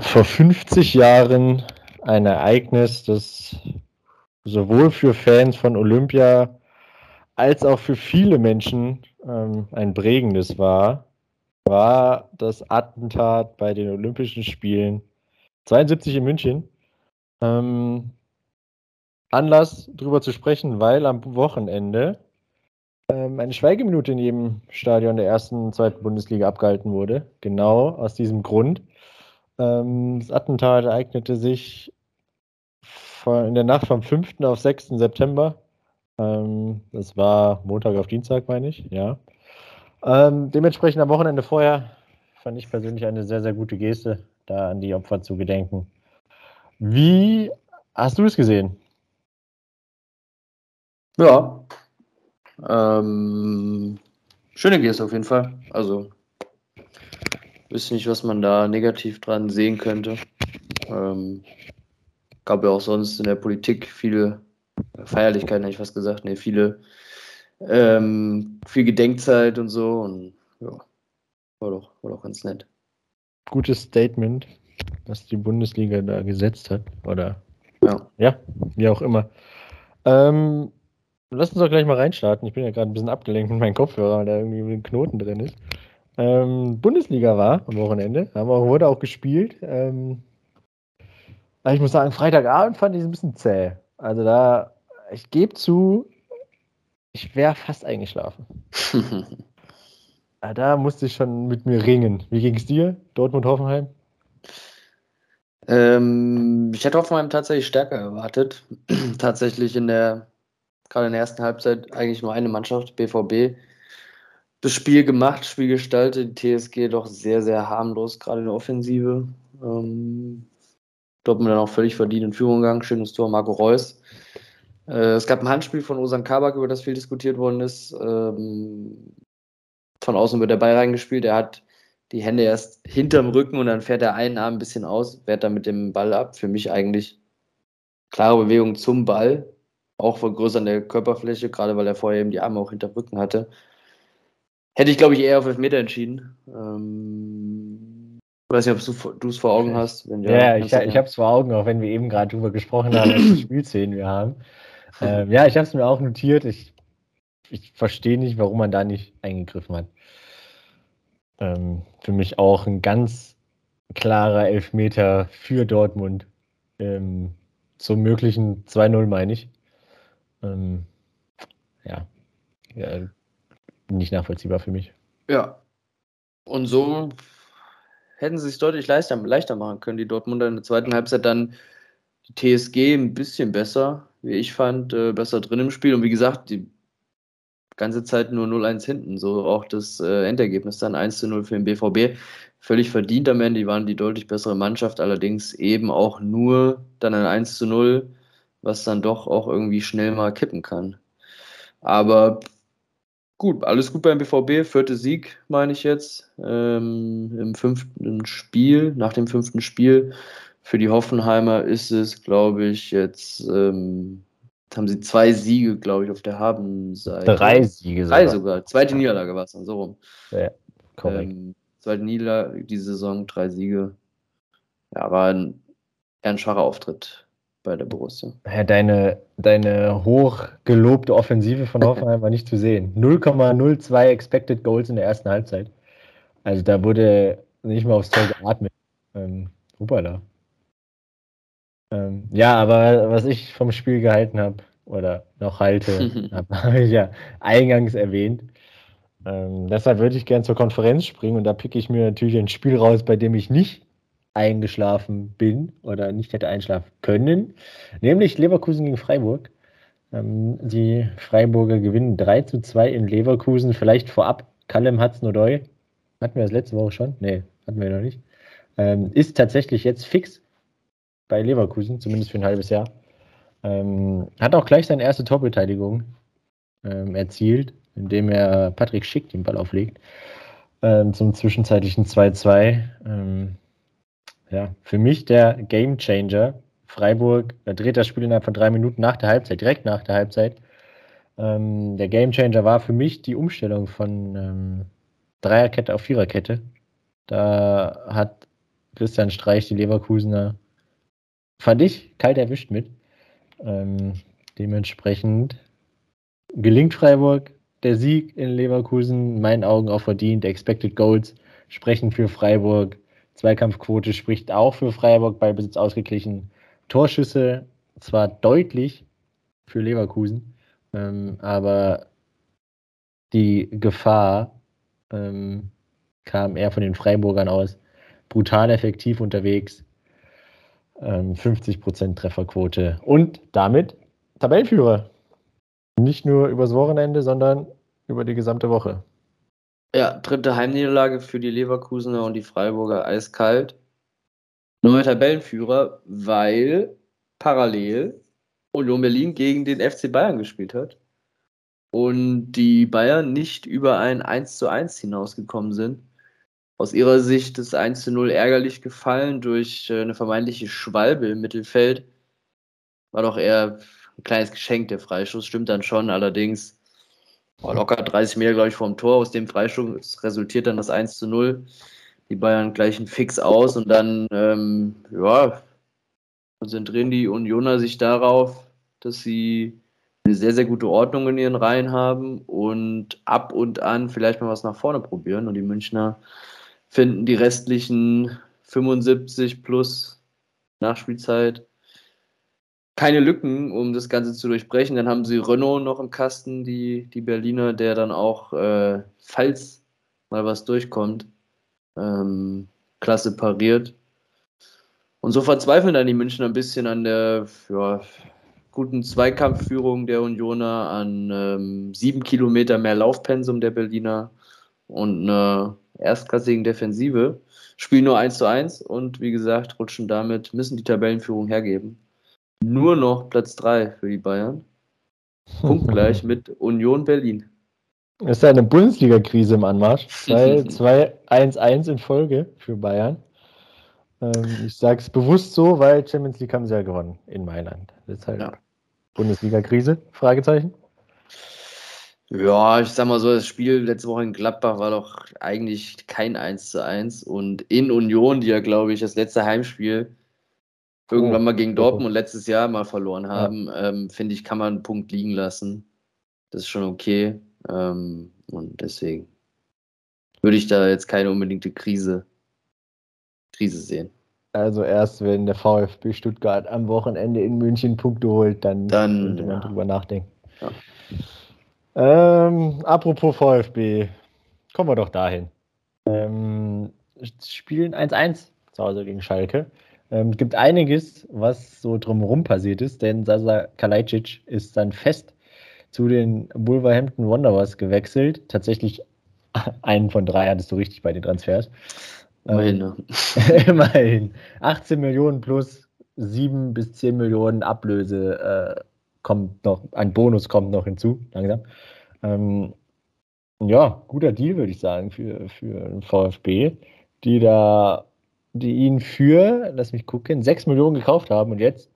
vor 50 Jahren ein Ereignis, das sowohl für Fans von Olympia als auch für viele Menschen ähm, ein prägendes war, war das Attentat bei den Olympischen Spielen 72 in München. Ähm, Anlass darüber zu sprechen, weil am Wochenende ähm, eine Schweigeminute in jedem Stadion der ersten und zweiten Bundesliga abgehalten wurde. Genau aus diesem Grund. Ähm, das Attentat ereignete sich von, in der Nacht vom 5. auf 6. September. Ähm, das war Montag auf Dienstag, meine ich, ja. Ähm, dementsprechend am Wochenende vorher fand ich persönlich eine sehr, sehr gute Geste, da an die Opfer zu gedenken. Wie hast du es gesehen? Ja. Ähm, schöne Geste auf jeden Fall. Also, wüsste nicht, was man da negativ dran sehen könnte. Ähm, gab ja auch sonst in der Politik viele Feierlichkeiten, hätte ich fast gesagt, ne, viele, ähm, viel Gedenkzeit und so und ja, war doch, war doch ganz nett. Gutes Statement, was die Bundesliga da gesetzt hat, oder? Ja. Ja, wie auch immer. Ähm, lass uns doch gleich mal reinstarten. Ich bin ja gerade ein bisschen abgelenkt mit meinem Kopfhörer, weil da irgendwie ein Knoten drin ist. Ähm, Bundesliga war am Wochenende, aber wurde auch gespielt. Ähm, ich muss sagen, Freitagabend fand ich es ein bisschen zäh. Also da, ich gebe zu, ich wäre fast eingeschlafen. da musste ich schon mit mir ringen. Wie ging es dir, Dortmund-Hoffenheim? Ähm, ich hätte Hoffenheim tatsächlich stärker erwartet. tatsächlich in der, gerade in der ersten Halbzeit, eigentlich nur eine Mannschaft, BVB, das Spiel gemacht, Spiel gestaltet, die TSG doch sehr, sehr harmlos, gerade in der Offensive. Ähm, Dortmund dann auch völlig verdient in Führung gegangen. Schönes Tor, Marco Reus. Äh, es gab ein Handspiel von Osan Kabak, über das viel diskutiert worden ist. Ähm, von außen wird der Ball reingespielt. Er hat die Hände erst hinterm Rücken und dann fährt er einen Arm ein bisschen aus, wehrt dann mit dem Ball ab. Für mich eigentlich klare Bewegung zum Ball, auch vergrößern der Körperfläche, gerade weil er vorher eben die Arme auch hinterm Rücken hatte. Hätte ich, glaube ich, eher auf Elfmeter entschieden. Ähm, ich weiß nicht, ob du es vor Augen hast. ja, ja ich, ich habe es vor Augen, auch wenn wir eben gerade drüber gesprochen haben, welche Spielszenen wir haben. Ähm, ja, ich habe es mir auch notiert. Ich, ich verstehe nicht, warum man da nicht eingegriffen hat. Ähm, für mich auch ein ganz klarer Elfmeter für Dortmund. Ähm, zum möglichen 2-0 meine ich. Ähm, ja. ja, nicht nachvollziehbar für mich. Ja. Und so hätten sie es deutlich leichter, leichter machen können. Die Dortmunder in der zweiten Halbzeit dann die TSG ein bisschen besser, wie ich fand, äh, besser drin im Spiel. Und wie gesagt, die ganze Zeit nur 0-1 hinten. So auch das äh, Endergebnis dann 1-0 für den BVB. Völlig verdient am Ende. Die waren die deutlich bessere Mannschaft, allerdings eben auch nur dann ein 1-0, was dann doch auch irgendwie schnell mal kippen kann. Aber Gut, alles gut beim BVB. Vierte Sieg, meine ich jetzt, ähm, im fünften Spiel. Nach dem fünften Spiel für die Hoffenheimer ist es, glaube ich, jetzt ähm, haben sie zwei Siege, glaube ich, auf der Habenseite. Drei Siege sogar. Drei sogar. Zweite Niederlage war es dann, so rum. Ja, korrekt. Ähm, zweite Niederlage, diese Saison, drei Siege. Ja, war ein, eher ein schwacher Auftritt bei der Borussia. Ja, deine, deine hochgelobte Offensive von Hoffenheim war nicht zu sehen. 0,02 Expected Goals in der ersten Halbzeit. Also da wurde nicht mal aufs Tor geatmet. Ähm, da. Ähm, ja, aber was ich vom Spiel gehalten habe oder noch halte, habe ich ja eingangs erwähnt. Ähm, deshalb würde ich gerne zur Konferenz springen und da picke ich mir natürlich ein Spiel raus, bei dem ich nicht eingeschlafen bin oder nicht hätte einschlafen können, nämlich Leverkusen gegen Freiburg. Ähm, die Freiburger gewinnen 3 zu 2 in Leverkusen. Vielleicht vorab, Callum Hudson-Odoi, hatten wir das letzte Woche schon? Nee, hatten wir noch nicht. Ähm, ist tatsächlich jetzt fix bei Leverkusen, zumindest für ein halbes Jahr. Ähm, hat auch gleich seine erste Torbeteiligung ähm, erzielt, indem er Patrick Schick den Ball auflegt ähm, zum zwischenzeitlichen 2-2. Ja, für mich der Game Changer. Freiburg dreht das Spiel innerhalb von drei Minuten nach der Halbzeit, direkt nach der Halbzeit. Ähm, der Game Changer war für mich die Umstellung von ähm, Dreierkette auf Viererkette. Da hat Christian Streich, die Leverkusener, fand ich kalt erwischt mit. Ähm, dementsprechend gelingt Freiburg der Sieg in Leverkusen, in meinen Augen auch verdient. Expected Goals sprechen für Freiburg. Zweikampfquote spricht auch für Freiburg, bei Besitz ausgeglichen. Torschüsse zwar deutlich für Leverkusen, ähm, aber die Gefahr ähm, kam eher von den Freiburgern aus. Brutal effektiv unterwegs. Ähm, 50% Trefferquote und damit Tabellenführer. Nicht nur übers Wochenende, sondern über die gesamte Woche. Ja, dritte Heimniederlage für die Leverkusener und die Freiburger eiskalt. Neuer Tabellenführer, weil parallel Union Berlin gegen den FC Bayern gespielt hat und die Bayern nicht über ein 1 zu 1 hinausgekommen sind. Aus ihrer Sicht ist 1 zu 0 ärgerlich gefallen durch äh, eine vermeintliche Schwalbe im Mittelfeld. War doch eher ein kleines Geschenk, der Freischuss, stimmt dann schon, allerdings war locker 30 Meter, glaube ich, vom Tor. Aus dem Freischuss resultiert dann das 1 zu 0. Die Bayern gleichen fix aus und dann, ähm, ja, konzentrieren die Unioner sich darauf, dass sie eine sehr, sehr gute Ordnung in ihren Reihen haben und ab und an vielleicht mal was nach vorne probieren. Und die Münchner finden die restlichen 75 plus Nachspielzeit keine Lücken, um das Ganze zu durchbrechen. Dann haben sie Renault noch im Kasten, die, die Berliner, der dann auch, äh, falls mal was durchkommt, ähm, klasse pariert. Und so verzweifeln dann die München ein bisschen an der ja, guten Zweikampfführung der Unioner, an ähm, sieben Kilometer mehr Laufpensum der Berliner und einer erstklassigen Defensive. Spielen nur 1 zu 1 und wie gesagt, rutschen damit, müssen die Tabellenführung hergeben nur noch Platz 3 für die Bayern. Punktgleich mit Union Berlin. Es ist eine Bundesliga-Krise im Anmarsch. 2-1-1 in Folge für Bayern. Ähm, ich sage es bewusst so, weil Champions League haben sie ja gewonnen in Mailand. Deshalb ja. Bundesliga-Krise? Fragezeichen. Ja, ich sag mal so, das Spiel letzte Woche in Gladbach war doch eigentlich kein 1 zu 1 und in Union, die ja, glaube ich, das letzte Heimspiel irgendwann oh, mal gegen Dortmund und letztes Jahr mal verloren haben, ja. ähm, finde ich, kann man einen Punkt liegen lassen. Das ist schon okay. Ähm, und deswegen würde ich da jetzt keine unbedingte Krise, Krise sehen. Also erst wenn der VfB Stuttgart am Wochenende in München Punkte holt, dann, dann könnte man ja. drüber nachdenken. Ja. Ähm, apropos VfB, kommen wir doch dahin. Ähm, spielen 1-1 zu Hause gegen Schalke. Ähm, es gibt einiges, was so drumherum passiert ist, denn Sasa Kalajdzic ist dann fest zu den Wolverhampton Wanderers gewechselt. Tatsächlich einen von drei hattest du richtig bei den Transfers. Immerhin, ne? Immerhin. 18 Millionen plus 7 bis 10 Millionen Ablöse äh, kommt noch, ein Bonus kommt noch hinzu, langsam. Ähm, ja, guter Deal, würde ich sagen, für, für den VfB, die da die ihn für, lass mich gucken, 6 Millionen gekauft haben und jetzt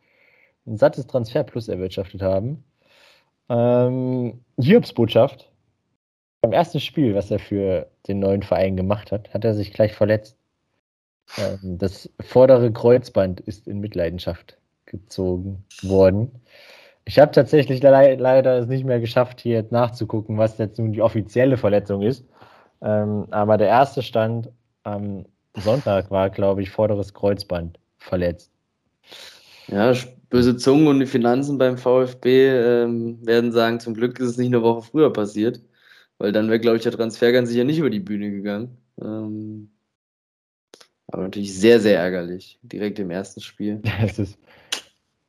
ein sattes Transfer plus erwirtschaftet haben. Ähm, Botschaft. Beim ersten Spiel, was er für den neuen Verein gemacht hat, hat er sich gleich verletzt. Ähm, das vordere Kreuzband ist in Mitleidenschaft gezogen worden. Ich habe tatsächlich le leider es nicht mehr geschafft, hier nachzugucken, was jetzt nun die offizielle Verletzung ist. Ähm, aber der erste Stand am Sonntag war, glaube ich, vorderes Kreuzband verletzt. Ja, böse Zungen und die Finanzen beim VfB ähm, werden sagen, zum Glück ist es nicht eine Woche früher passiert, weil dann wäre, glaube ich, der Transfer ganz sicher nicht über die Bühne gegangen. Ähm, aber natürlich sehr, sehr ärgerlich, direkt im ersten Spiel. Das ist,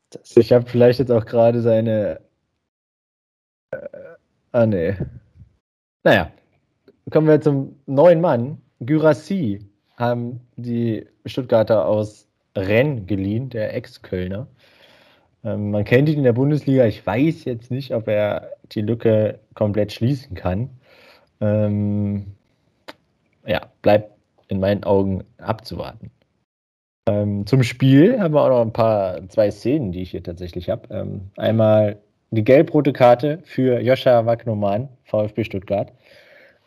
das ich habe vielleicht jetzt auch gerade seine. Äh, ah, nee. Naja, kommen wir zum neuen Mann, Gyrassi haben die Stuttgarter aus Rennes geliehen, der Ex-Kölner. Ähm, man kennt ihn in der Bundesliga. Ich weiß jetzt nicht, ob er die Lücke komplett schließen kann. Ähm, ja, bleibt in meinen Augen abzuwarten. Ähm, zum Spiel haben wir auch noch ein paar, zwei Szenen, die ich hier tatsächlich habe. Ähm, einmal die gelb-rote Karte für Joscha Wagnoman, VfB Stuttgart.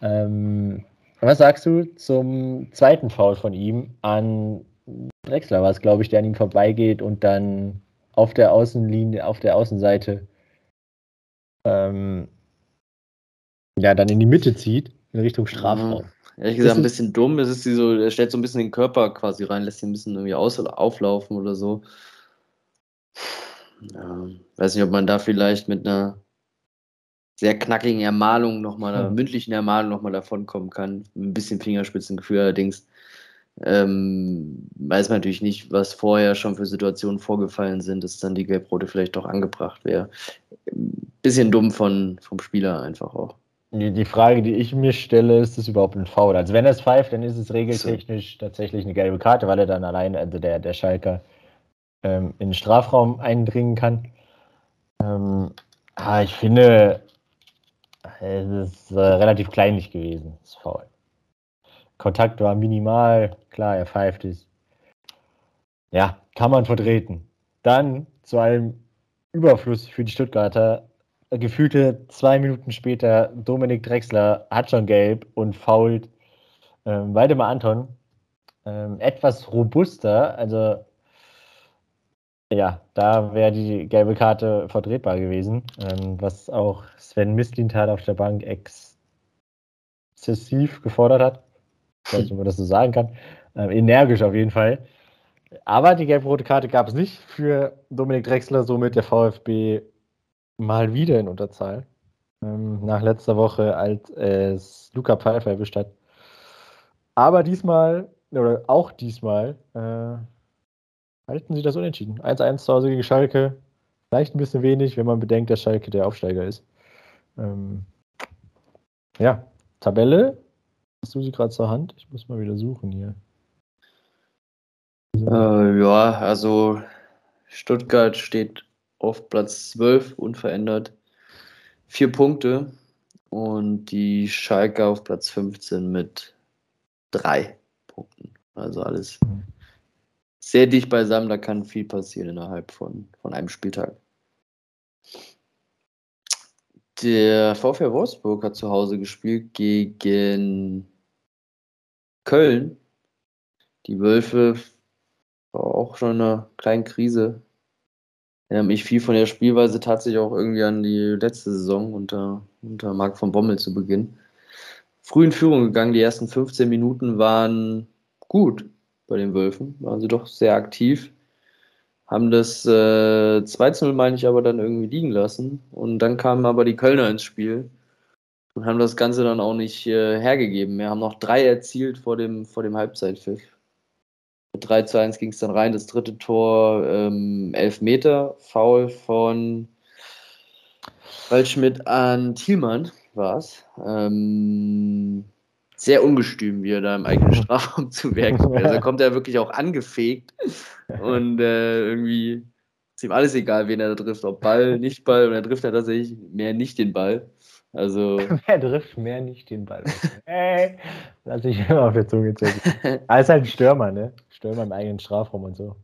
Ähm, was sagst du zum zweiten Foul von ihm an Drexler war es, glaube ich, der an ihm vorbeigeht und dann auf der Außenlinie, auf der Außenseite ähm, ja, dann in die Mitte zieht, in Richtung Strafraum. Ja, ehrlich gesagt, ein bisschen dumm. Es ist so, er stellt so ein bisschen den Körper quasi rein, lässt ihn ein bisschen irgendwie aus, auflaufen oder so. Ja, weiß nicht, ob man da vielleicht mit einer sehr knackigen Ermahnung nochmal, einer mündlichen Ermahnung nochmal davon kommen kann. Ein bisschen Fingerspitzengefühl allerdings. Ähm, weiß man natürlich nicht, was vorher schon für Situationen vorgefallen sind, dass dann die Gelbrote vielleicht doch angebracht wäre. Bisschen dumm von, vom Spieler einfach auch. Die, die Frage, die ich mir stelle, ist das überhaupt ein Foul? Also wenn er es pfeift, dann ist es regeltechnisch so. tatsächlich eine gelbe Karte, weil er dann alleine, also der, der Schalker, ähm, in den Strafraum eindringen kann. Ähm, ah, ich finde, es ist äh, relativ kleinlich gewesen, das Foul. Kontakt war minimal, klar, er pfeift es. Ja, kann man vertreten. Dann zu einem Überfluss für die Stuttgarter. Gefühlte zwei Minuten später, Dominik Drexler hat schon gelb und fault ähm, Waldemar Anton. Ähm, etwas robuster, also ja, da wäre die gelbe Karte vertretbar gewesen, ähm, was auch Sven Mislintat auf der Bank exzessiv gefordert hat. Ich weiß nicht, ob man das so sagen kann. Ähm, energisch auf jeden Fall. Aber die gelb-rote Karte gab es nicht für Dominik Drexler, somit der VfB mal wieder in Unterzahl. Ähm, nach letzter Woche, als es Luca Pfeiffer erwischt hat. Aber diesmal, oder auch diesmal, äh, halten sie das unentschieden. 1-1 zu Hause gegen Schalke. Vielleicht ein bisschen wenig, wenn man bedenkt, dass Schalke der Aufsteiger ist. Ähm, ja, Tabelle. Hast du sie gerade zur Hand? Ich muss mal wieder suchen hier. Äh, ja, also Stuttgart steht auf Platz 12 unverändert. Vier Punkte und die Schalke auf Platz 15 mit drei Punkten. Also alles mhm sehr dicht beisammen, da kann viel passieren innerhalb von, von einem Spieltag. Der VfL Wolfsburg hat zu Hause gespielt gegen Köln. Die Wölfe war auch schon eine kleine Krise. Erinnert mich viel von der Spielweise tatsächlich auch irgendwie an die letzte Saison unter, unter Marc von Bommel zu Beginn. Früh in Führung gegangen, die ersten 15 Minuten waren gut bei den Wölfen. Waren sie doch sehr aktiv. Haben das äh, 2-0, meine ich, aber dann irgendwie liegen lassen. Und dann kamen aber die Kölner ins Spiel und haben das Ganze dann auch nicht äh, hergegeben. Wir haben noch drei erzielt vor dem, vor dem Halbzeitpfiff. Mit 3 zu 1 ging es dann rein. Das dritte Tor, ähm, 11 Meter, Foul von Waldschmidt an Thielmann war es. Ähm, sehr ungestüm, wie er da im eigenen Strafraum zu werken Also Da kommt er wirklich auch angefegt und äh, irgendwie ist ihm alles egal, wen er da trifft, ob Ball, nicht Ball und er trifft ja tatsächlich mehr nicht den Ball. Also. er trifft mehr nicht den Ball. Hey, lass ich immer auf der Zunge zählen. Er ist halt ein Stürmer, ne? Stürmer im eigenen Strafraum und so.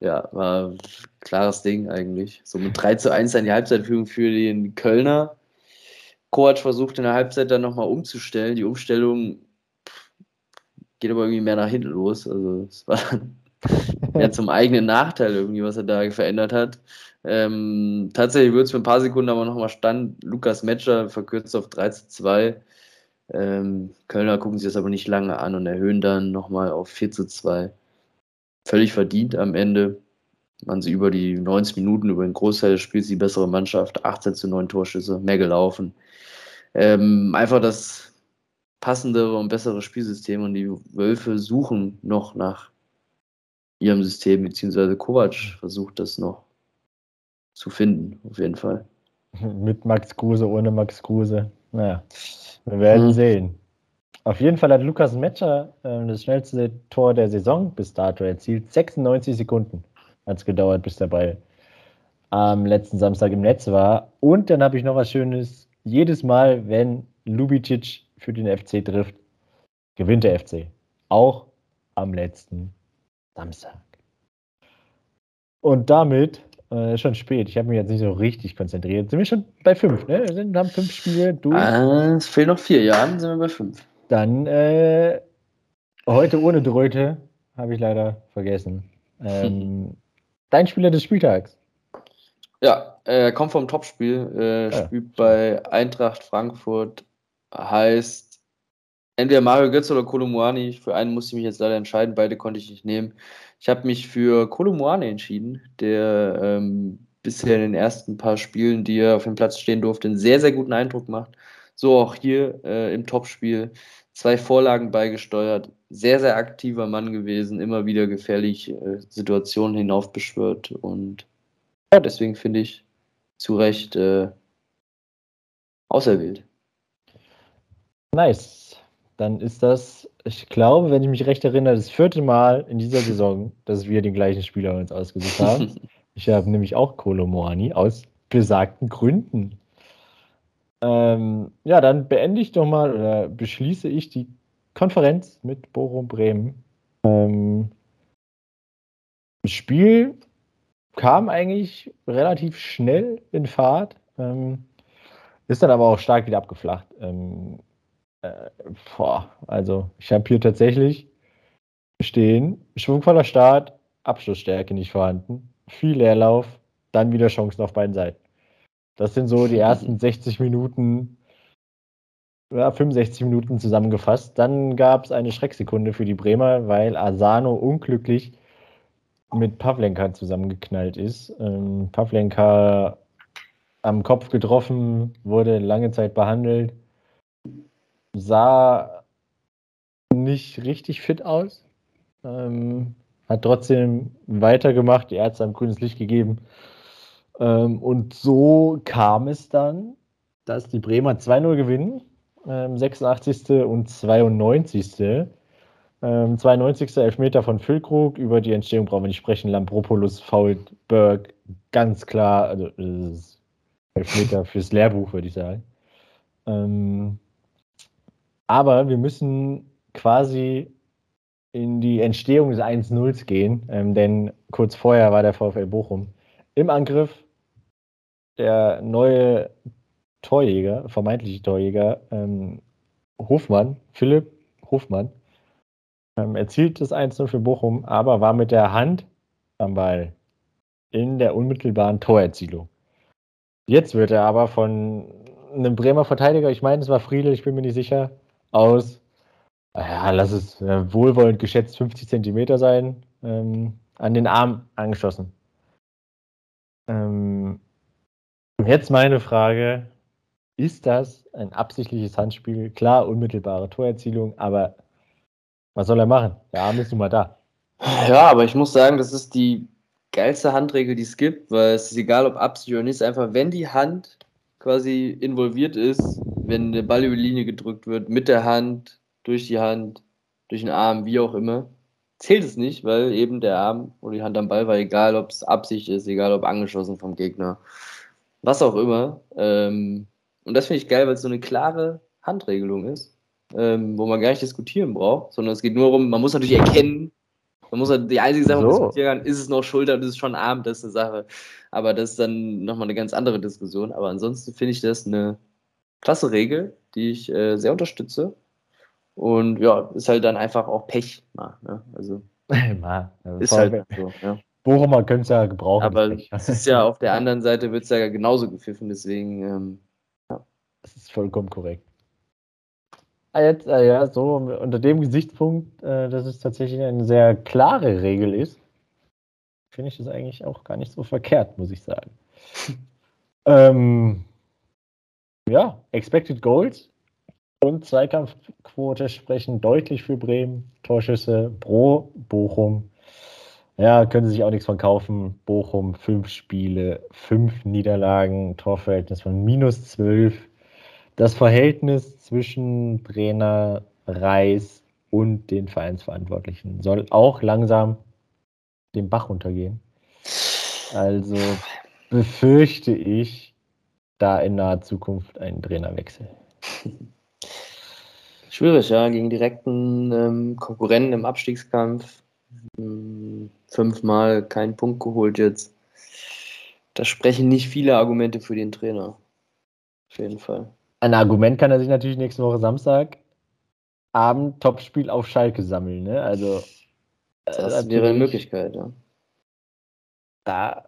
Ja, war ein klares Ding eigentlich. So mit 3 zu 1 an die Halbzeitführung für den Kölner. Kovac versucht in der Halbzeit dann nochmal umzustellen. Die Umstellung geht aber irgendwie mehr nach hinten los. Also es war mehr zum eigenen Nachteil irgendwie, was er da verändert hat. Ähm, tatsächlich wird es für ein paar Sekunden aber nochmal stand. Lukas Metscher verkürzt auf 3 zu 2. Ähm, Kölner gucken sich das aber nicht lange an und erhöhen dann nochmal auf 4 zu 2. Völlig verdient am Ende. Man sie über die 90 Minuten, über den Großteil des Spiels die bessere Mannschaft. 18 zu 9 Torschüsse, mehr gelaufen ähm, einfach das passendere und bessere Spielsystem und die Wölfe suchen noch nach ihrem System, beziehungsweise Kovac versucht das noch zu finden, auf jeden Fall. Mit Max Kruse, ohne Max Kruse. Naja, wir werden mhm. sehen. Auf jeden Fall hat Lukas Metscher äh, das schnellste Tor der Saison bis dato erzielt. 96 Sekunden hat es gedauert, bis der Ball am letzten Samstag im Netz war. Und dann habe ich noch was Schönes jedes Mal, wenn Lubicic für den FC trifft, gewinnt der FC. Auch am letzten Samstag. Und damit, äh, schon spät, ich habe mich jetzt nicht so richtig konzentriert, sind wir schon bei fünf, ne? Wir sind, haben fünf Spiele durch. Ah, es fehlen noch vier, ja, dann sind wir bei fünf. Dann äh, heute ohne Dröte habe ich leider vergessen. Ähm, dein Spieler des Spieltags. Ja, er äh, kommt vom Topspiel, äh, ja. spielt bei Eintracht Frankfurt, heißt entweder Mario Götze oder Kolomuani. Für einen musste ich mich jetzt leider entscheiden, beide konnte ich nicht nehmen. Ich habe mich für Kolomuani entschieden, der ähm, bisher in den ersten paar Spielen, die er auf dem Platz stehen durfte, einen sehr, sehr guten Eindruck macht. So auch hier äh, im Topspiel. Zwei Vorlagen beigesteuert, sehr, sehr aktiver Mann gewesen, immer wieder gefährliche äh, Situationen hinaufbeschwört und ja, deswegen finde ich zu Recht äh, auserwählt. Nice. Dann ist das, ich glaube, wenn ich mich recht erinnere, das vierte Mal in dieser Saison, dass wir den gleichen Spieler uns ausgesucht haben. ich habe nämlich auch Kolo Moani aus besagten Gründen. Ähm, ja, dann beende ich doch mal oder beschließe ich die Konferenz mit Bochum Bremen. Ähm, das Spiel kam eigentlich relativ schnell in Fahrt, ähm, ist dann aber auch stark wieder abgeflacht. Ähm, äh, boah, also ich habe hier tatsächlich stehen, schwungvoller Start, Abschlussstärke nicht vorhanden, viel Leerlauf, dann wieder Chancen auf beiden Seiten. Das sind so die ersten 60 Minuten, ja, 65 Minuten zusammengefasst. Dann gab es eine Schrecksekunde für die Bremer, weil Asano unglücklich mit Pavlenka zusammengeknallt ist. Ähm, Pavlenka am Kopf getroffen, wurde lange Zeit behandelt, sah nicht richtig fit aus, ähm, hat trotzdem weitergemacht, die Ärzte haben grünes Licht gegeben. Ähm, und so kam es dann, dass die Bremer 2-0 gewinnen, 86. Ähm, und 92. Ähm, 92. Elfmeter von Füllkrug. Über die Entstehung brauchen wir nicht sprechen. Lampropoulos fault Berg. Ganz klar. Also, Elfmeter fürs Lehrbuch, würde ich sagen. Ähm, aber wir müssen quasi in die Entstehung des 1-0s gehen, ähm, denn kurz vorher war der VfL Bochum im Angriff. Der neue Torjäger, vermeintliche Torjäger, ähm, Hofmann, Philipp Hofmann, ähm, erzielt das 1-0 für Bochum, aber war mit der Hand am Ball in der unmittelbaren Torerzielung. Jetzt wird er aber von einem Bremer Verteidiger, ich meine, es war Friedel, ich bin mir nicht sicher, aus, ja, lass es äh, wohlwollend geschätzt 50 Zentimeter sein, ähm, an den Arm angeschossen. Ähm, jetzt meine Frage: Ist das ein absichtliches Handspiel? Klar, unmittelbare Torerzielung, aber was soll er machen? Der Arm ist nun mal da. Ja, aber ich muss sagen, das ist die geilste Handregel, die es gibt, weil es ist egal, ob Absicht oder nicht, einfach wenn die Hand quasi involviert ist, wenn der Ball über die Linie gedrückt wird, mit der Hand, durch die Hand, durch den Arm, wie auch immer, zählt es nicht, weil eben der Arm oder die Hand am Ball war, egal ob es Absicht ist, egal ob angeschossen vom Gegner, was auch immer. Ähm, und das finde ich geil, weil es so eine klare Handregelung ist ähm, wo man gar nicht diskutieren braucht, sondern es geht nur darum, man muss natürlich erkennen, man muss halt, die einzige Sache, so. kann, ist es noch Schulter und ist es schon Arm, das ist eine Sache. Aber das ist dann nochmal eine ganz andere Diskussion. Aber ansonsten finde ich das eine klasse Regel, die ich äh, sehr unterstütze. Und ja, ist halt dann einfach auch Pech. Mal, ne? Also, mal, ist halt so. Ja. Bochumer können es ja gebrauchen. Aber es ist ja auf der anderen Seite wird es ja genauso gepfiffen, deswegen ähm, ja. Das ist vollkommen korrekt. Ah, jetzt, äh, ja, so unter dem Gesichtspunkt, äh, dass es tatsächlich eine sehr klare Regel ist, finde ich das eigentlich auch gar nicht so verkehrt, muss ich sagen. ähm, ja, Expected Goals und Zweikampfquote sprechen deutlich für Bremen. Torschüsse pro Bochum. Ja, können sie sich auch nichts von kaufen. Bochum, fünf Spiele, fünf Niederlagen, Torverhältnis von minus zwölf das Verhältnis zwischen Trainer Reis und den Vereinsverantwortlichen soll auch langsam den Bach runtergehen. Also befürchte ich da in naher Zukunft einen Trainerwechsel. Schwierig, ja, gegen direkten ähm, Konkurrenten im Abstiegskampf. Hm, fünfmal keinen Punkt geholt jetzt. Da sprechen nicht viele Argumente für den Trainer. Auf jeden Fall. Ein Argument kann er sich natürlich nächste Woche Samstag Abend Topspiel auf Schalke sammeln. Ne? Also Das wäre eine Möglichkeit, ja. Da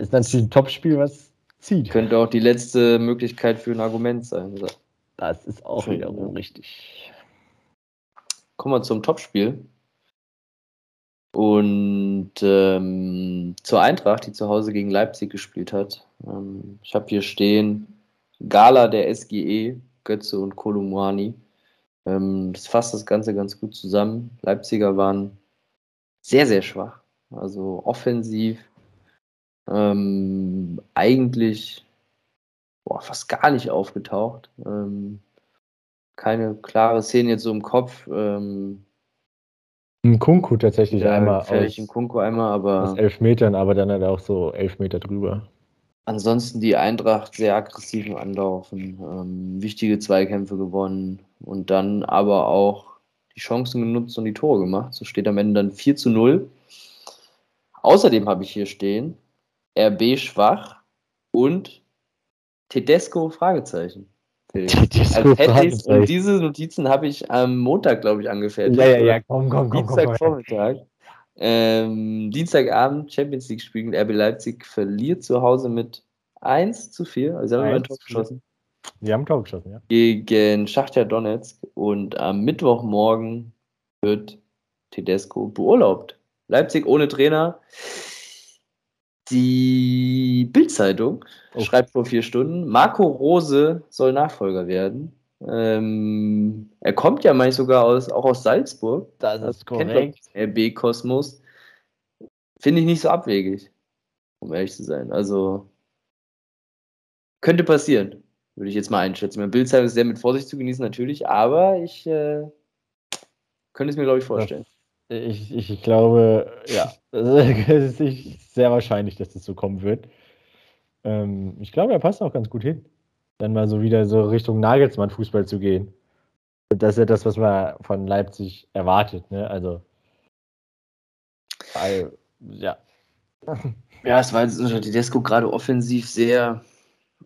ist natürlich ein Topspiel, was zieht. Könnte auch die letzte Möglichkeit für ein Argument sein. Oder? Das ist auch wiederum richtig. Kommen wir zum Topspiel. Und ähm, zur Eintracht, die zu Hause gegen Leipzig gespielt hat. Ähm, ich habe hier stehen Gala der SGE, Götze und Kolumani. Ähm, das fasst das Ganze ganz gut zusammen. Leipziger waren sehr, sehr schwach. Also offensiv ähm, eigentlich boah, fast gar nicht aufgetaucht. Ähm, keine klare Szene jetzt so im Kopf. Ähm, ein Kunku tatsächlich ja, einmal. Aus, ein Kunku einmal, aber. Aus elf Metern, aber dann hat er auch so elf Meter drüber. Ansonsten die Eintracht sehr aggressiv im Anlaufen, ähm, wichtige Zweikämpfe gewonnen und dann aber auch die Chancen genutzt und die Tore gemacht. So steht am Ende dann 4 zu 0. Außerdem habe ich hier stehen, RB schwach und Tedesco Fragezeichen. Tedesco Fragezeichen. Und diese Notizen habe ich am Montag, glaube ich, angefertigt. Ja, ja, ja, komm, komm, komm. Dienstagvormittag. Ähm, Dienstagabend Champions League spielen. RB Leipzig verliert zu Hause mit 1 zu 4. Also haben wir ein Tor geschossen. Wir haben ein Tor geschossen, ja. Gegen Schachtja Donetsk. Und am Mittwochmorgen wird Tedesco beurlaubt. Leipzig ohne Trainer. Die Bildzeitung oh. schreibt vor vier Stunden, Marco Rose soll Nachfolger werden. Ähm, er kommt ja meist sogar aus, auch aus Salzburg. Das ist korrekt. RB Kosmos. Finde ich nicht so abwegig, um ehrlich zu sein. Also könnte passieren, würde ich jetzt mal einschätzen. Mein Bildzeitung ist sehr mit Vorsicht zu genießen, natürlich, aber ich äh, könnte es mir, glaube ich, vorstellen. Ich, ich, ich glaube, ja, es ist sehr wahrscheinlich, dass das so kommen wird. Ähm, ich glaube, er passt auch ganz gut hin. Dann mal so wieder so Richtung Nagelsmann-Fußball zu gehen. Und das ist ja das, was man von Leipzig erwartet. Ne? Also, weil, ja. Ja, es war jetzt unter Tedesco gerade offensiv sehr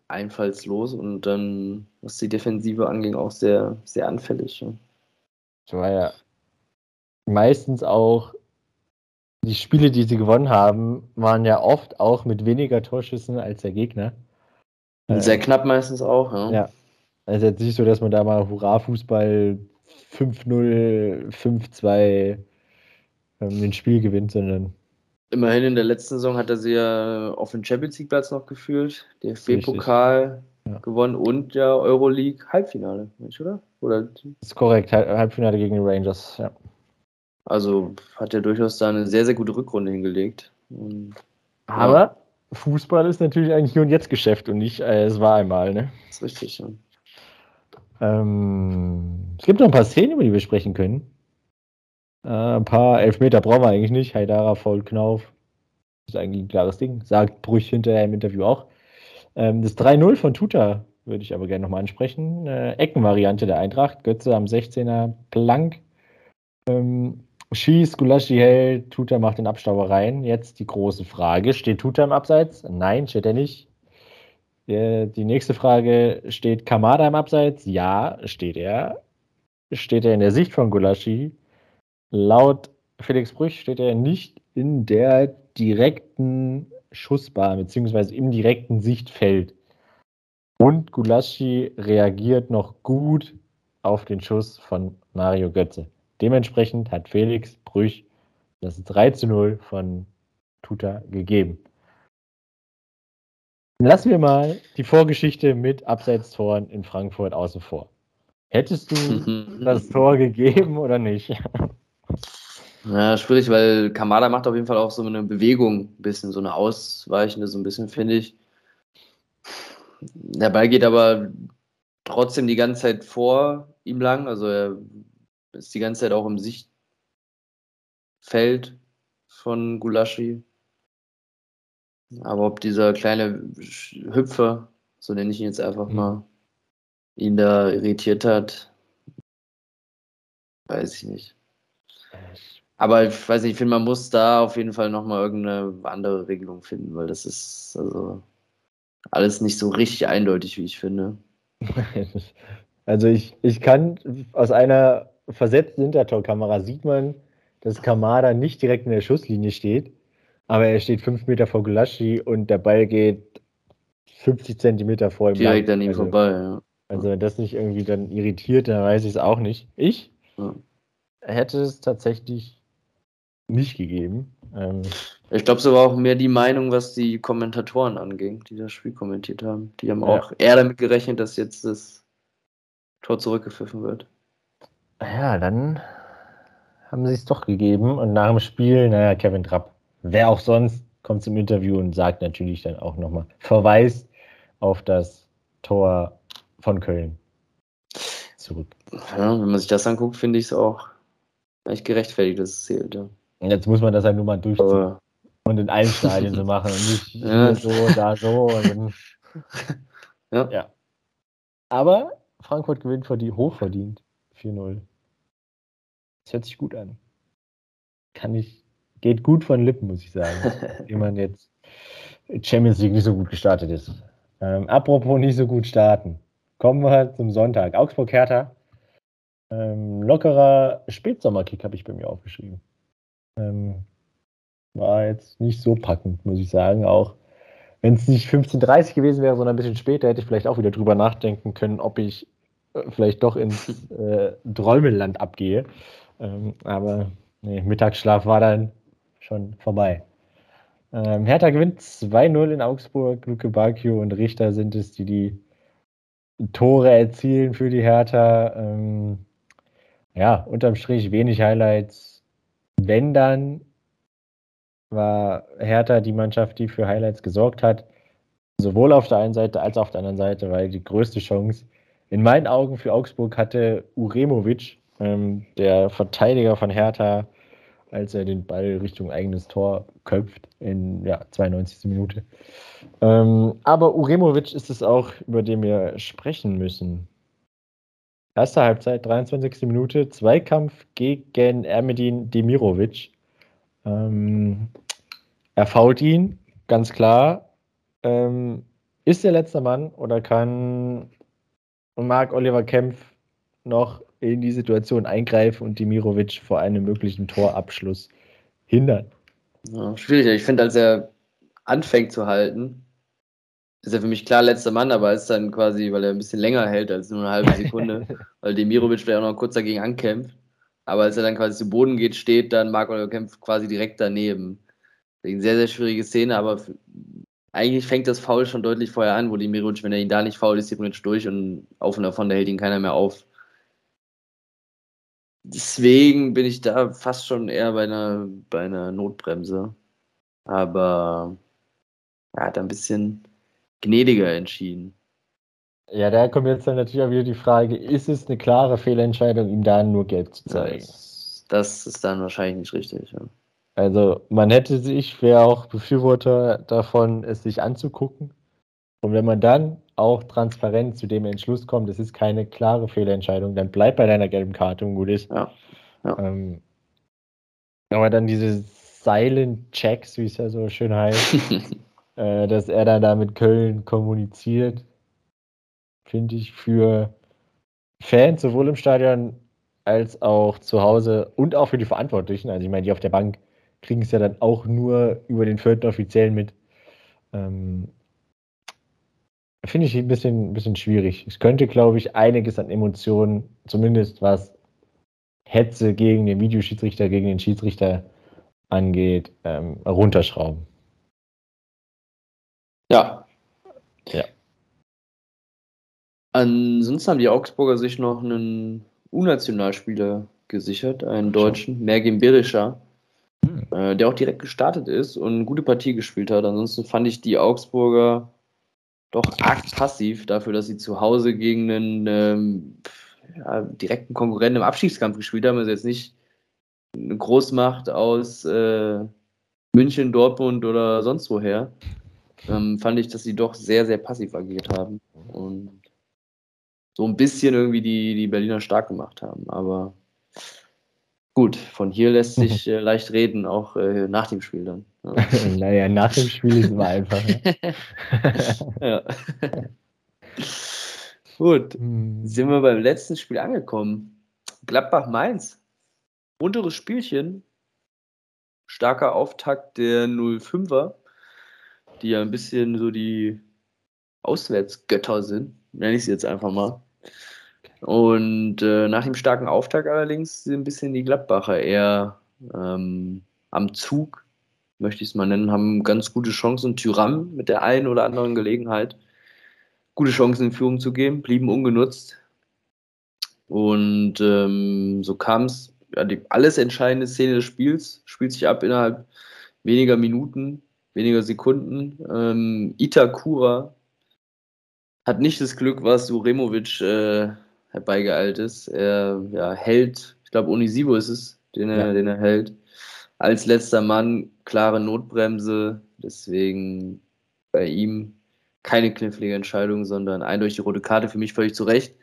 einfallslos und dann, was die Defensive anging, auch sehr, sehr anfällig. Das war ja meistens auch die Spiele, die sie gewonnen haben, waren ja oft auch mit weniger Torschüssen als der Gegner. Sehr äh, knapp meistens auch, ja. ja. Also jetzt nicht so, dass man da mal Hurra-Fußball 5-0, 5-2 ähm, den Spiel gewinnt, sondern. Immerhin in der letzten Saison hat er sie ja auf den Champions League Platz noch gefühlt, DFB-Pokal ja. gewonnen und ja Euroleague Halbfinale, oder? oder? Das ist korrekt, Halbfinale gegen die Rangers, ja. Also hat er durchaus da eine sehr, sehr gute Rückrunde hingelegt. Und, Aber ja. Fußball ist natürlich eigentlich nur ein Jetzt-Geschäft und nicht, äh, es war einmal, ne? Das ist richtig, ja. Ähm, es gibt noch ein paar Szenen, über die wir sprechen können. Äh, ein paar Elfmeter brauchen wir eigentlich nicht. Haidara, Voll, Knauf. Das ist eigentlich ein klares Ding. Sagt Brüch hinterher im Interview auch. Ähm, das 3-0 von Tuta würde ich aber gerne nochmal ansprechen. Äh, Eckenvariante der Eintracht. Götze am 16er, Plank. Ähm, Schießt, Gulaschi hält, Tuta macht den Abstauber rein. Jetzt die große Frage: Steht Tuta im Abseits? Nein, steht er nicht. Die nächste Frage: Steht Kamada im Abseits? Ja, steht er. Steht er in der Sicht von Gulaschi? Laut Felix Brüch steht er nicht in der direkten Schussbahn, beziehungsweise im direkten Sichtfeld. Und Gulaschi reagiert noch gut auf den Schuss von Mario Götze. Dementsprechend hat Felix Brüch das 3 zu 0 von Tuta gegeben. Lassen wir mal die Vorgeschichte mit Abseitstoren in Frankfurt außen vor. Hättest du das Tor gegeben oder nicht? Ja, schwierig, weil Kamada macht auf jeden Fall auch so eine Bewegung, ein bisschen so eine ausweichende, so ein bisschen, finde ich. Der Ball geht aber trotzdem die ganze Zeit vor ihm lang, also er ist die ganze Zeit auch im Sichtfeld von Gulaschi. Aber ob dieser kleine Hüpfer, so nenne ich ihn jetzt einfach mhm. mal, ihn da irritiert hat, weiß ich nicht. Aber ich weiß nicht, ich finde, man muss da auf jeden Fall nochmal irgendeine andere Regelung finden, weil das ist also alles nicht so richtig eindeutig, wie ich finde. Also ich, ich kann aus einer versetzten Hintertorkamera sieht man dass Kamada nicht direkt in der Schusslinie steht, aber er steht fünf Meter vor Gulaschi und der Ball geht 50 Zentimeter vor ihm. Direkt an ihm also, vorbei, ja. Also wenn das nicht irgendwie dann irritiert, dann weiß ich es auch nicht. Ich Ja. hätte es tatsächlich nicht gegeben. Ähm, Ich glaube, so war auch mehr die Meinung, was die Kommentatoren anging, die das Spiel kommentiert haben. Die haben Ja. auch eher damit gerechnet, dass jetzt das Tor zurückgepfiffen wird. Ja, dann haben sie es doch gegeben und nach dem Spiel, naja, Kevin Trapp, wer auch sonst, kommt zum Interview und sagt natürlich dann auch nochmal, verweist auf das Tor von Köln zurück. Ja, wenn man sich das anguckt, finde ich es auch echt gerechtfertigt, dass es zählt. Ja. Jetzt muss man das halt nur mal durchziehen Aber und in allen Stadien so machen und nicht Ja. hier so, da so. Ja. ja. Aber Frankfurt gewinnt für die hochverdient 4-0. Das hört sich gut an. Kann ich, geht gut von Lippen, muss ich sagen. wie man jetzt Champions League nicht so gut gestartet ist. Ähm, apropos nicht so gut starten. Kommen wir zum Sonntag. Augsburg-Hertha. Ähm, lockerer Spätsommerkick habe ich bei mir aufgeschrieben. Ähm, war jetzt nicht so packend, muss ich sagen. Auch wenn es nicht 15.30 gewesen wäre, sondern ein bisschen später, hätte ich vielleicht auch wieder drüber nachdenken können, ob ich vielleicht doch ins äh, Drollmelland abgehe. Ähm, aber nee, Mittagsschlaf war dann schon vorbei. Ähm, Hertha gewinnt 2-0 in Augsburg. Luke Bacchio und Richter sind es, die die Tore erzielen für die Hertha. Ähm, ja, unterm Strich wenig Highlights. Wenn dann war Hertha die Mannschaft, die für Highlights gesorgt hat. Sowohl auf der einen Seite als auch auf der anderen Seite, weil die größte Chance in meinen Augen für Augsburg hatte Uremovic, ähm, der Verteidiger von Hertha, als er den Ball Richtung eigenes Tor köpft in ja, 92. Minute. Ähm, aber Uremovic ist es auch, über den wir sprechen müssen. Erste Halbzeit, 23. Minute, Zweikampf gegen Ermedin Demirovic. Ähm, er fault ihn, ganz klar. Ähm, ist der letzte Mann oder kann Marc Oliver Kempf noch in die Situation eingreifen und Demirovic vor einem möglichen Torabschluss hindern? Ja, schwierig. Ich finde, als er anfängt zu halten, ist er für mich klar letzter Mann, aber ist dann quasi, weil er ein bisschen länger hält als nur eine halbe Sekunde, weil Demirovic vielleicht auch noch kurz dagegen ankämpft. Aber als er dann quasi zu Boden geht, steht dann Marc Oliver Kempf quasi direkt daneben. Deswegen sehr, sehr schwierige Szene, aber eigentlich fängt das Foul schon deutlich vorher an, wo Demirovic, wenn er ihn da nicht faul ist, theoretisch durch und auf und davon, da hält ihn keiner mehr auf. Deswegen bin ich da fast schon eher bei einer, bei einer Notbremse. Aber er hat ein bisschen gnädiger entschieden. Ja, da kommt jetzt dann natürlich auch wieder die Frage, ist es eine klare Fehlentscheidung, ihm da nur gelb zu zeigen? Das, das ist dann wahrscheinlich nicht richtig. Ja. Also man hätte sich, wäre auch Befürworter davon, es sich anzugucken. Und wenn man dann auch transparent zu dem Entschluss kommt, es ist keine klare Fehlentscheidung, dann bleib bei deiner gelben Karte und gut ist. Ja, ja. Ähm, aber dann diese Silent Checks, wie es ja so schön heißt, äh, dass er dann da mit Köln kommuniziert, finde ich für Fans sowohl im Stadion als auch zu Hause und auch für die Verantwortlichen, also ich meine, die auf der Bank kriegen es ja dann auch nur über den vierten Offiziellen mit. Ähm, finde ich ein bisschen, ein bisschen schwierig. Es könnte, glaube ich, einiges an Emotionen, zumindest was Hetze gegen den Videoschiedsrichter, gegen den Schiedsrichter angeht, ähm, runterschrauben. ja. Ja. Ansonsten haben die Augsburger sich noch einen U-Nationalspieler gesichert, einen Deutschen, Mergin Berischer. Äh, der auch direkt gestartet ist und eine gute Partie gespielt hat. Ansonsten fand ich die Augsburger doch arg passiv dafür, dass sie zu Hause gegen einen ähm, ja, direkten Konkurrenten im Abstiegskampf gespielt haben. Also jetzt nicht eine Großmacht aus äh, München, Dortmund oder sonst woher. Ähm, fand ich, dass sie doch sehr, sehr passiv agiert haben und so ein bisschen irgendwie die, die Berliner stark gemacht haben. Aber gut, von hier lässt sich äh, leicht reden, auch äh, nach dem Spiel dann. Ja. naja, nach dem Spiel ist es immer einfach. ja. Gut, Hm. sind wir beim letzten Spiel angekommen. Gladbach-Mainz. munteres Spielchen. Starker Auftakt der 05er, die ja ein bisschen so die Auswärtsgötter sind, nenne ich sie jetzt einfach mal. Und äh, nach dem starken Auftakt allerdings sind ein bisschen die Gladbacher eher ähm, am Zug, möchte ich es mal nennen, haben ganz gute Chancen. Tyram mit der einen oder anderen Gelegenheit gute Chancen in Führung zu gehen, blieben ungenutzt. Und ähm, so kam es, ja, die alles entscheidende Szene des Spiels spielt sich ab innerhalb weniger Minuten, weniger Sekunden. Ähm, Itakura hat nicht das Glück, was Uremovic äh, herbeigeeilt ist. Er ja, hält, ich glaube, Onisivo ist es, den er, ja. den er hält. Als letzter Mann klare Notbremse, deswegen bei ihm keine knifflige Entscheidung, sondern eindeutig die rote Karte für mich völlig zu Recht.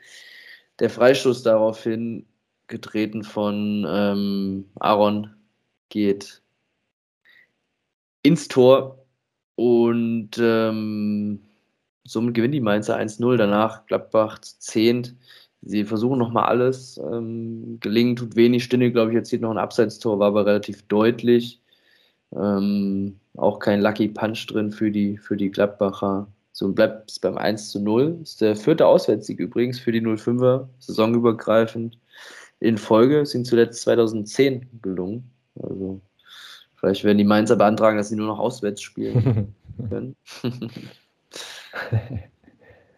Der Freistoß daraufhin, getreten von ähm, Aaron, geht ins Tor und ähm, somit gewinnt die Mainzer 1-0. Danach Gladbach zu 10. Sie versuchen nochmal alles. Ähm, gelingen tut wenig. Stinne, glaube ich, erzielt noch ein Abseitstor, war aber relativ deutlich. Ähm, auch kein Lucky Punch drin für die, für die Gladbacher. So bleibt es beim 1 zu 0. Das ist der vierte Auswärtssieg übrigens für die 05er, saisonübergreifend in Folge. Ist ihnen zuletzt 2010 gelungen. Also vielleicht werden die Mainzer beantragen, dass sie nur noch auswärts spielen können.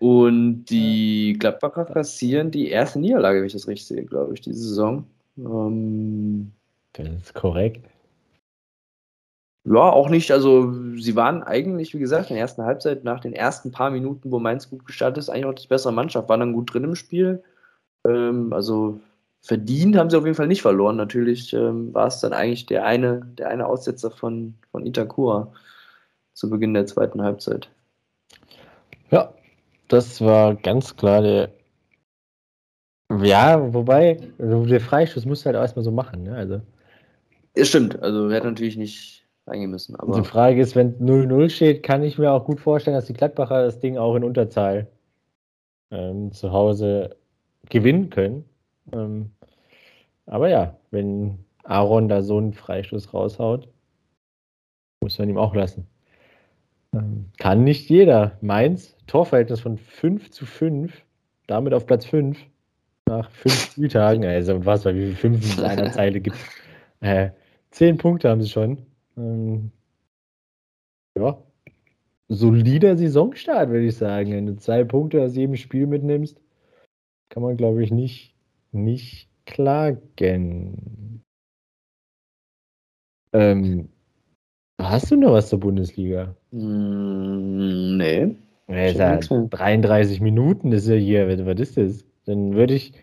Und die Gladbacher kassieren die erste Niederlage, wenn ich das richtig sehe, glaube ich, diese Saison. Ähm, das ist korrekt. Ja, auch nicht. Also, sie waren eigentlich, wie gesagt, in der ersten Halbzeit, nach den ersten paar Minuten, wo Mainz gut gestartet ist, eigentlich auch die bessere Mannschaft, waren dann gut drin im Spiel. Ähm, also, verdient haben sie auf jeden Fall nicht verloren. Natürlich ähm, war es dann eigentlich der eine, der eine Aussetzer von, von Itakura zu Beginn der zweiten Halbzeit. Ja, das war ganz klar der. Ja, wobei, der Freischuss musst du halt erstmal so machen, ne? Also. Ja, stimmt. Also, er hat natürlich nicht reingehen müssen. Aber die Frage ist, wenn 0-0 steht, kann ich mir auch gut vorstellen, dass die Gladbacher das Ding auch in Unterzahl ähm, zu Hause gewinnen können. Ähm, aber ja, wenn Aaron da so einen Freistoß raushaut, muss man ihm auch lassen. Ähm, kann nicht jeder. Mainz, Torverhältnis von 5 zu 5, damit auf Platz 5 nach 5 Spieltagen. Also was, wie viele 5 in einer Zeile gibt. Äh, 10 Punkte haben sie schon. Ähm, ja, solider Saisonstart, würde ich sagen. Wenn du zwei Punkte aus jedem Spiel mitnimmst, kann man, glaube ich, nicht, nicht klagen. Ähm, hast du noch was zur Bundesliga? Mm, nee. Ja, 33 Minuten ist ja hier, was ist das? Dann würde ich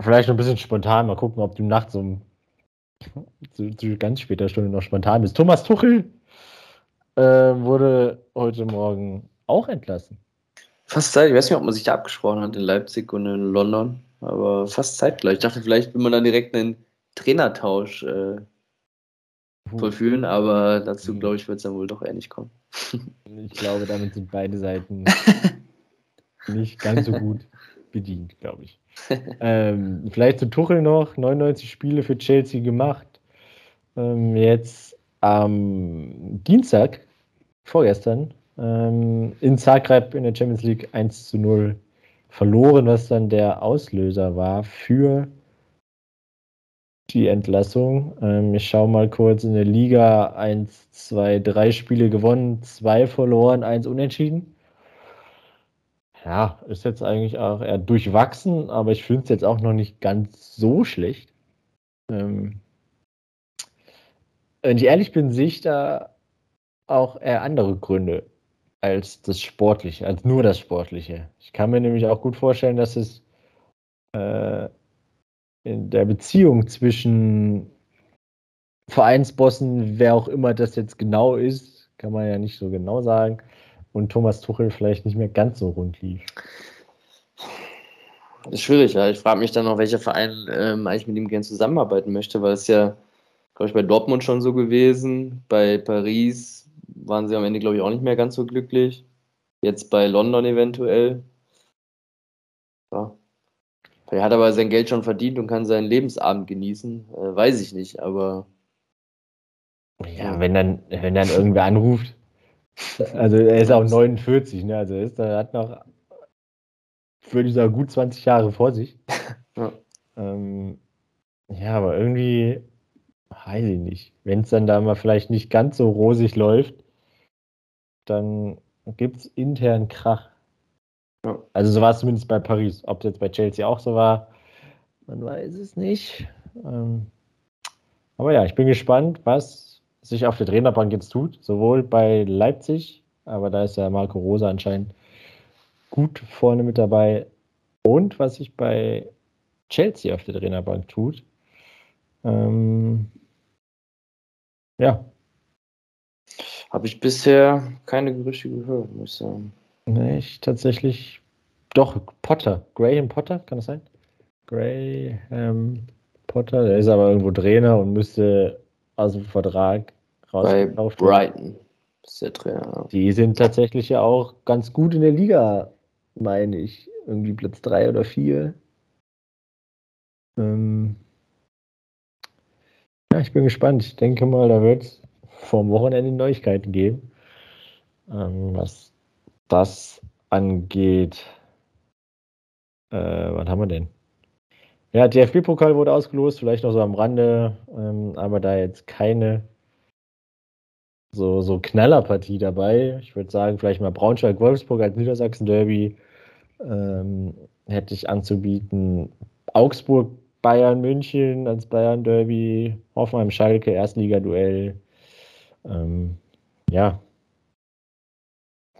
vielleicht noch ein bisschen spontan mal gucken, ob du nachts um zu, zu ganz später Stunde noch spontan bist. Thomas Tuchel äh, wurde heute Morgen auch entlassen. Fast Zeit. Ich weiß nicht, ob man sich da abgesprochen hat in Leipzig und in London, aber fast zeitgleich. Ich dachte, vielleicht will man dann direkt einen Trainertausch äh, vollführen, aber dazu, hm. glaube ich, wird es dann wohl doch eher nicht kommen. Ich glaube, damit sind beide Seiten nicht ganz so gut bedient, glaube ich. ähm, vielleicht zu Tuchel noch, 99 Spiele für Chelsea gemacht. Ähm, jetzt am Dienstag, vorgestern, ähm, in Zagreb in der Champions League 1 zu 0 verloren, was dann der Auslöser war für die Entlassung. Ähm, ich schaue mal kurz in der Liga 1, 2, 3 Spiele gewonnen, 2 verloren, 1 unentschieden ja, ist jetzt eigentlich auch eher durchwachsen, aber ich finde es jetzt auch noch nicht ganz so schlecht. Ähm, wenn ich ehrlich bin, sehe ich da auch eher andere Gründe als das Sportliche, als nur das Sportliche. Ich kann mir nämlich auch gut vorstellen, dass es äh, in der Beziehung zwischen Vereinsbossen, wer auch immer das jetzt genau ist, kann man ja nicht so genau sagen, und Thomas Tuchel vielleicht nicht mehr ganz so rund lief. Ist schwierig, ja. Ich frage mich dann noch, welcher Verein ähm, eigentlich mit ihm gerne zusammenarbeiten möchte, weil es ja, glaube ich, bei Dortmund schon so gewesen. Bei Paris waren sie am Ende, glaube ich, auch nicht mehr ganz so glücklich. Jetzt bei London eventuell. Ja. Er hat aber sein Geld schon verdient und kann seinen Lebensabend genießen. Äh, weiß ich nicht, aber. Ja, wenn dann, wenn dann irgendwer anruft. Also er ist auch 49, ne? Also er, ist, er hat noch, würde ich sagen, gut 20 Jahre vor sich. Ja, ähm, ja aber irgendwie, weiß ich nicht. Wenn es dann da mal vielleicht nicht ganz so rosig läuft, dann gibt es intern Krach. Ja. Also so war es zumindest bei Paris. Ob es jetzt bei Chelsea auch so war, man weiß es nicht. Ähm, aber ja, ich bin gespannt, was sich auf der Trainerbank jetzt tut. Sowohl bei Leipzig, aber da ist ja Marco Rosa anscheinend gut vorne mit dabei. Und was sich bei Chelsea auf der Trainerbank tut. Ähm, ja. Habe ich bisher keine Gerüchte gehört, muss ich sagen. Nee, ich tatsächlich. Doch, Potter. Graham Potter, kann das sein? Graham Potter, der ist aber irgendwo Trainer und müsste aus dem Vertrag raus. Bei Brighton ist der Trainer. Die sind tatsächlich ja auch ganz gut in der Liga, meine ich. Irgendwie Platz 3 oder 4. Ähm ja, ich bin gespannt. Ich denke mal, da wird es vor Wochenende Neuigkeiten geben, ähm, was das angeht. Äh, was haben wir denn? Ja, DFB-Pokal wurde ausgelost, vielleicht noch so am Rande, ähm, aber da jetzt keine so, so Knallerpartie dabei. Ich würde sagen, vielleicht mal Braunschweig-Wolfsburg als Niedersachsen-Derby ähm, hätte ich anzubieten. Augsburg, Bayern, München als Bayern-Derby, Hoffenheim, Schalke, Erstliga-Duell. Ähm, ja,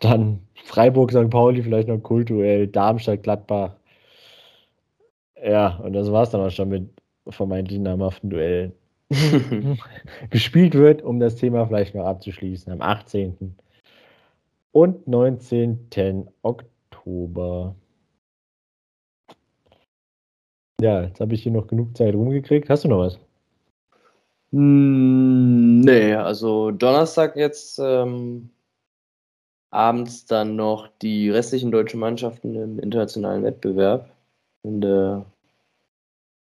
dann Freiburg, St. Pauli, vielleicht noch Kultuell, Darmstadt, Gladbach. Ja, und das war es dann auch schon mit vermeintlich namhaften Duellen. gespielt wird, um das Thema vielleicht noch abzuschließen, am 18. und 19. Oktober. Ja, jetzt habe ich hier noch genug Zeit rumgekriegt. Hast du noch was? Hm, nee, also Donnerstag jetzt ähm, abends dann noch die restlichen deutschen Mannschaften im internationalen Wettbewerb in der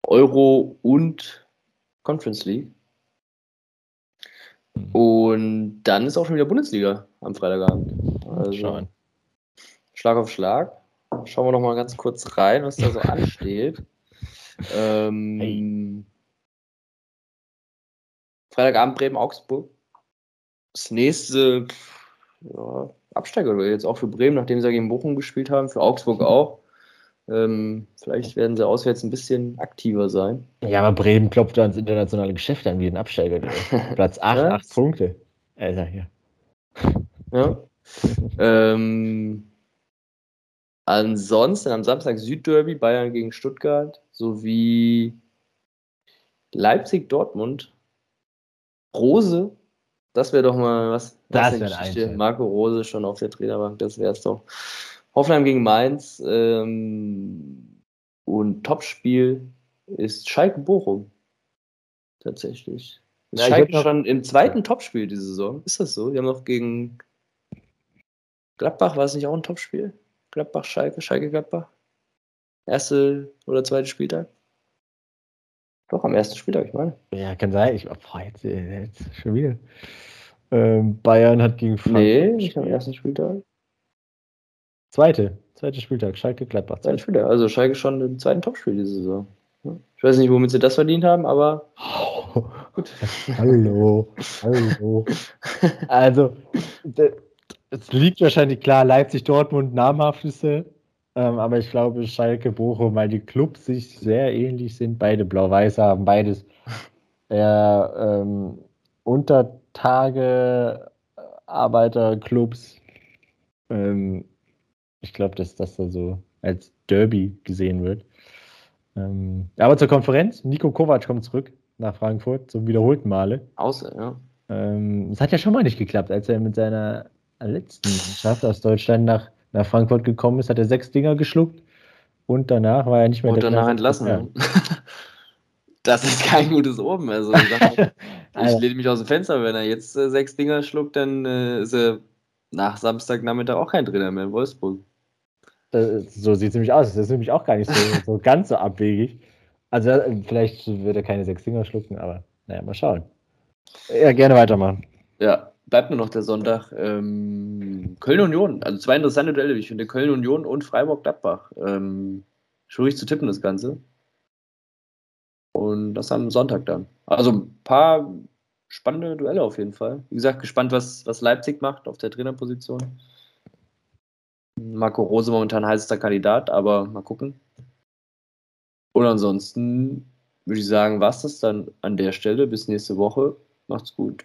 Euro und Conference League. Mhm. Und dann ist auch schon wieder Bundesliga am Freitagabend. Also. Schlag auf Schlag. Schauen wir noch mal ganz kurz rein, was da so ansteht. Ähm, hey. Freitagabend Bremen-Augsburg. Das nächste, ja, Absteiger jetzt auch für Bremen, nachdem sie gegen Bochum gespielt haben, für Augsburg auch. Ähm, vielleicht werden sie auswärts ein bisschen aktiver sein. Ja, aber Bremen klopft ans internationale Geschäft an wie ein Absteiger. Platz 8, ja. 8 Punkte. Alter, hier. Ja. ähm, ansonsten am Samstag Südderby, Bayern gegen Stuttgart, sowie Leipzig-Dortmund. Rose das wäre doch mal was. Das wäre ein Marco Rose schon auf der Trainerbank, das wäre es doch. Hoffenheim gegen Mainz. Ähm, und Topspiel ist Schalke Bochum. Tatsächlich. Ist ja, Schalke schon im zweiten Topspiel diese Saison. Ist das so? Die haben noch gegen Gladbach, war es nicht auch ein Topspiel? Gladbach, Schalke, Schalke, Gladbach? Erste oder zweite Spieltag? Doch, am ersten Spieltag, ich meine. Ja, kann sein. Ich, boah, jetzt, jetzt schon wieder. Ähm, Bayern hat gegen Frankfurt. Nee, nicht am ersten Spieltag. Zweite, zweite Spieltag, Schalke Gladbach. Zweite Spieltag, also Schalke schon im zweiten Topspiel diese Saison. Ich weiß nicht, womit sie das verdient haben, aber. Oh, gut. hallo, hallo. Also, es liegt wahrscheinlich klar, Leipzig-Dortmund namhafteste ähm, aber ich glaube, Schalke, Bochum, weil die Clubs sich sehr ähnlich sind, beide blau-weiß haben, beides eher ähm, Untertage Arbeiterclubs. Ähm, ich glaube, dass das da so als Derby gesehen wird. Ähm, aber zur Konferenz, Nico Kovac kommt zurück nach Frankfurt zum wiederholten Male. Außer, ja. Ähm, es hat ja schon mal nicht geklappt, als er mit seiner letzten Mannschaft aus Deutschland nach nach Frankfurt gekommen ist, hat er sechs Dinger geschluckt und danach war er nicht mehr Und danach entlassen. Ja. Das ist kein gutes Oben. Also, ich, ich lehne mich aus dem Fenster. Wenn er jetzt äh, sechs Dinger schluckt, dann äh, ist er nach Samstagnachmittag auch kein Trainer mehr in Wolfsburg. Äh, so sieht es nämlich aus. Das ist nämlich auch gar nicht so, so ganz so abwegig. Also äh, vielleicht wird er keine sechs Dinger schlucken, aber naja, mal schauen. Ja, gerne weitermachen. Ja, bleibt nur noch der Sonntag. Ähm, Köln-Union, also zwei interessante Duelle, ich finde. Köln-Union und Freiburg-Gladbach. Ähm, schwierig zu tippen, das Ganze. Und das am Sonntag dann. Also ein paar spannende Duelle auf jeden Fall. Wie gesagt, gespannt, was, was Leipzig macht auf der Trainerposition. Marco Rose momentan heißester Kandidat, aber mal gucken. Und ansonsten würde ich sagen, was das dann an der Stelle. Bis nächste Woche. Macht's gut.